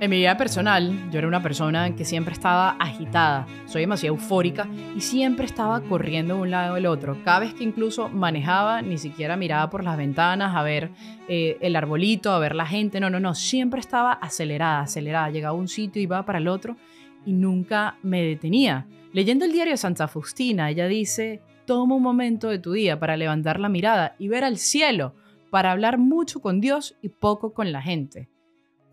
En mi vida personal, yo era una persona que siempre estaba agitada, soy demasiado eufórica y siempre estaba corriendo de un lado al otro. Cada vez que incluso manejaba, ni siquiera miraba por las ventanas a ver eh, el arbolito, a ver la gente, no, no, no, siempre estaba acelerada, acelerada. Llegaba a un sitio, iba para el otro y nunca me detenía. Leyendo el diario de Santa Faustina, ella dice, toma un momento de tu día para levantar la mirada y ver al cielo, para hablar mucho con Dios y poco con la gente.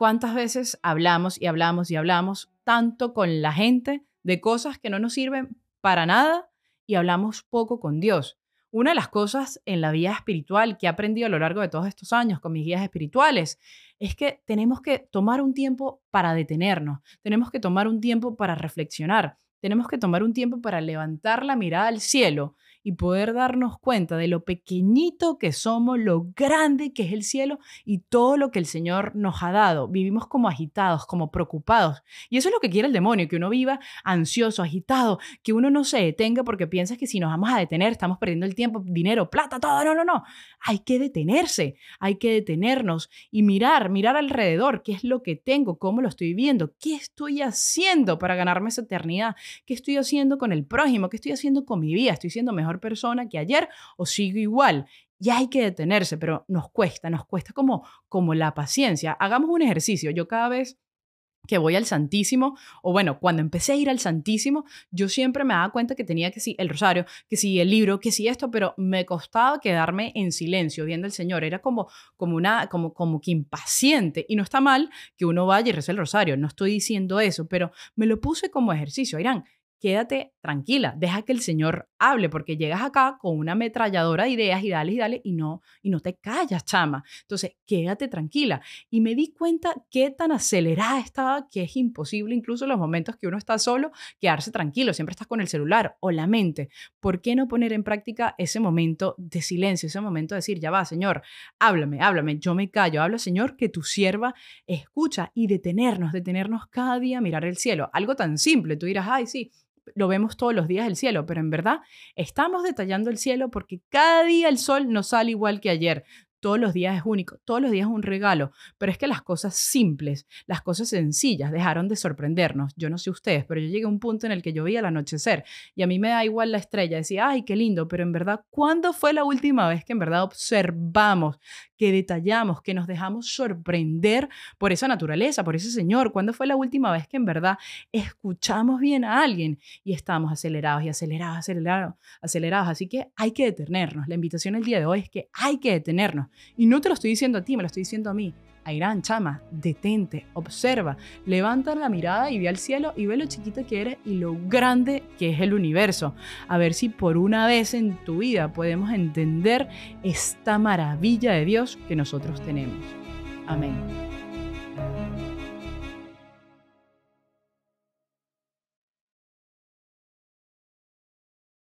¿Cuántas veces hablamos y hablamos y hablamos tanto con la gente de cosas que no nos sirven para nada y hablamos poco con Dios? Una de las cosas en la vida espiritual que he aprendido a lo largo de todos estos años con mis guías espirituales es que tenemos que tomar un tiempo para detenernos, tenemos que tomar un tiempo para reflexionar, tenemos que tomar un tiempo para levantar la mirada al cielo y poder darnos cuenta de lo pequeñito que somos, lo grande que es el cielo y todo lo que el Señor nos ha dado. Vivimos como agitados, como preocupados. Y eso es lo que quiere el demonio, que uno viva ansioso, agitado, que uno no se detenga porque piensa que si nos vamos a detener estamos perdiendo el tiempo, dinero, plata, todo. No, no, no. Hay que detenerse, hay que detenernos y mirar, mirar alrededor, qué es lo que tengo, cómo lo estoy viviendo, qué estoy haciendo para ganarme esa eternidad, qué estoy haciendo con el prójimo, qué estoy haciendo con mi vida, estoy siendo mejor persona que ayer o sigo igual. Y hay que detenerse, pero nos cuesta, nos cuesta como, como la paciencia. Hagamos un ejercicio. Yo cada vez que voy al Santísimo, o bueno, cuando empecé a ir al Santísimo, yo siempre me daba cuenta que tenía que sí el rosario, que sí el libro, que sí esto, pero me costaba quedarme en silencio viendo al Señor. Era como, como una, como, como que impaciente. Y no está mal que uno vaya y reza el rosario, no estoy diciendo eso, pero me lo puse como ejercicio. Irán, quédate tranquila, deja que el Señor hable, porque llegas acá con una ametralladora de ideas y dale y dale y no, y no te callas, chama. Entonces, quédate tranquila. Y me di cuenta qué tan acelerada estaba que es imposible, incluso en los momentos que uno está solo, quedarse tranquilo, siempre estás con el celular o la mente. ¿Por qué no poner en práctica ese momento de silencio, ese momento de decir, ya va, Señor, háblame, háblame, yo me callo, habla, Señor, que tu sierva escucha y detenernos, detenernos cada día a mirar el cielo. Algo tan simple, tú dirás, ay, sí, lo vemos todos los días el cielo, pero en verdad estamos detallando el cielo porque cada día el sol no sale igual que ayer todos los días es único, todos los días es un regalo, pero es que las cosas simples, las cosas sencillas dejaron de sorprendernos. Yo no sé ustedes, pero yo llegué a un punto en el que yo vi el anochecer y a mí me da igual la estrella, decía, ay, qué lindo, pero en verdad, ¿cuándo fue la última vez que en verdad observamos, que detallamos, que nos dejamos sorprender por esa naturaleza, por ese Señor? ¿Cuándo fue la última vez que en verdad escuchamos bien a alguien y estamos acelerados y acelerados, acelerados, acelerados? Así que hay que detenernos. La invitación el día de hoy es que hay que detenernos y no te lo estoy diciendo a ti, me lo estoy diciendo a mí. Airán, chama, detente, observa, levanta la mirada y ve al cielo y ve lo chiquita que eres y lo grande que es el universo. A ver si por una vez en tu vida podemos entender esta maravilla de Dios que nosotros tenemos. Amén.